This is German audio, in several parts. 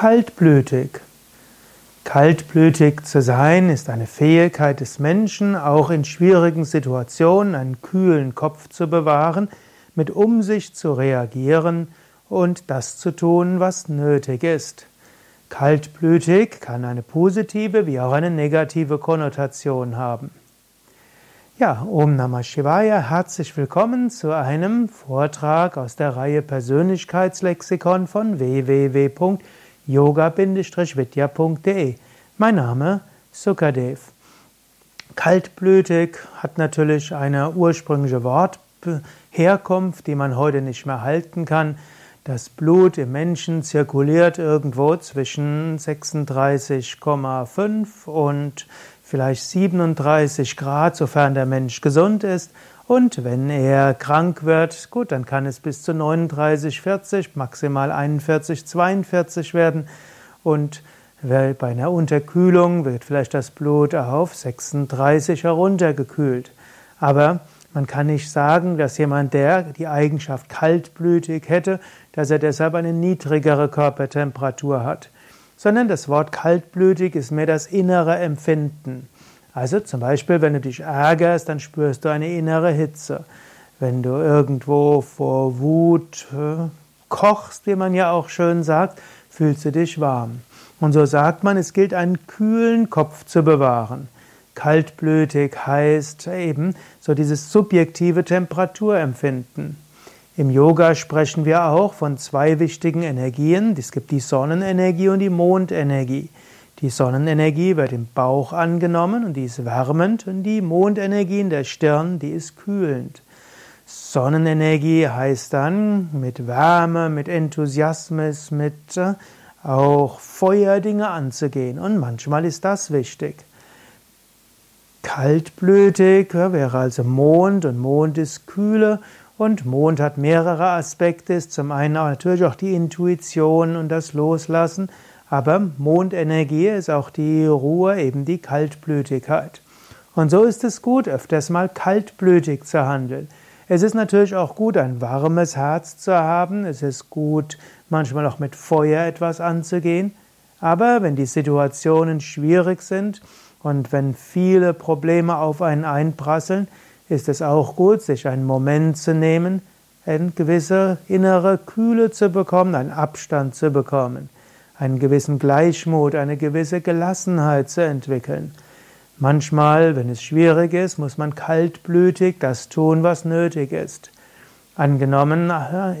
Kaltblütig. Kaltblütig zu sein ist eine Fähigkeit des Menschen, auch in schwierigen Situationen einen kühlen Kopf zu bewahren, mit Umsicht zu reagieren und das zu tun, was nötig ist. Kaltblütig kann eine positive wie auch eine negative Konnotation haben. Ja, Om Namah Shivaya, herzlich willkommen zu einem Vortrag aus der Reihe Persönlichkeitslexikon von www.yoga-vidya.de. Mein Name Sukadev. Kaltblütig hat natürlich eine ursprüngliche Wortherkunft, die man heute nicht mehr halten kann. Das Blut im Menschen zirkuliert irgendwo zwischen 36,5 und vielleicht 37 Grad, sofern der Mensch gesund ist. Und wenn er krank wird, gut, dann kann es bis zu 39, 40, maximal 41, 42 werden. Und bei einer Unterkühlung wird vielleicht das Blut auf 36 heruntergekühlt. Aber man kann nicht sagen, dass jemand, der die Eigenschaft kaltblütig hätte, dass er deshalb eine niedrigere Körpertemperatur hat sondern das Wort kaltblütig ist mehr das innere Empfinden. Also zum Beispiel, wenn du dich ärgerst, dann spürst du eine innere Hitze. Wenn du irgendwo vor Wut äh, kochst, wie man ja auch schön sagt, fühlst du dich warm. Und so sagt man, es gilt einen kühlen Kopf zu bewahren. Kaltblütig heißt eben so dieses subjektive Temperaturempfinden. Im Yoga sprechen wir auch von zwei wichtigen Energien. Es gibt die Sonnenenergie und die Mondenergie. Die Sonnenenergie wird im Bauch angenommen und die ist wärmend und die Mondenergie in der Stirn, die ist kühlend. Sonnenenergie heißt dann mit Wärme, mit Enthusiasmus, mit äh, auch Feuer Dinge anzugehen und manchmal ist das wichtig. Kaltblütig wäre also Mond und Mond ist Kühle und Mond hat mehrere Aspekte. Zum einen natürlich auch die Intuition und das Loslassen, aber Mondenergie ist auch die Ruhe, eben die Kaltblütigkeit. Und so ist es gut, öfters mal kaltblütig zu handeln. Es ist natürlich auch gut, ein warmes Herz zu haben. Es ist gut, manchmal auch mit Feuer etwas anzugehen. Aber wenn die Situationen schwierig sind und wenn viele Probleme auf einen einprasseln, ist es auch gut, sich einen Moment zu nehmen, eine gewisse innere Kühle zu bekommen, einen Abstand zu bekommen, einen gewissen Gleichmut, eine gewisse Gelassenheit zu entwickeln. Manchmal, wenn es schwierig ist, muss man kaltblütig das tun, was nötig ist. Angenommen,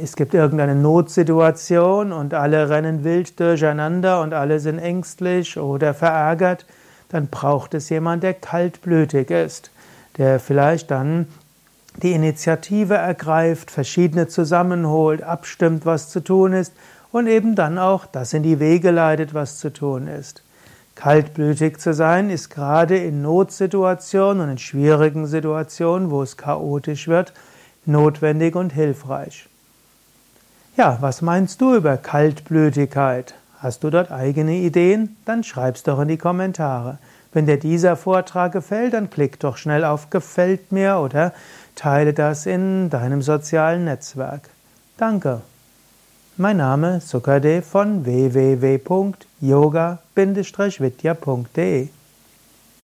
es gibt irgendeine Notsituation und alle rennen wild durcheinander und alle sind ängstlich oder verärgert, dann braucht es jemand, der kaltblütig ist der vielleicht dann die Initiative ergreift, verschiedene zusammenholt, abstimmt, was zu tun ist und eben dann auch das in die Wege leitet, was zu tun ist. Kaltblütig zu sein ist gerade in Notsituationen und in schwierigen Situationen, wo es chaotisch wird, notwendig und hilfreich. Ja, was meinst du über Kaltblütigkeit? Hast du dort eigene Ideen? Dann schreib's doch in die Kommentare. Wenn dir dieser Vortrag gefällt, dann klick doch schnell auf Gefällt mir oder teile das in deinem sozialen Netzwerk. Danke. Mein Name ist Sukade von www.yoga-vidya.de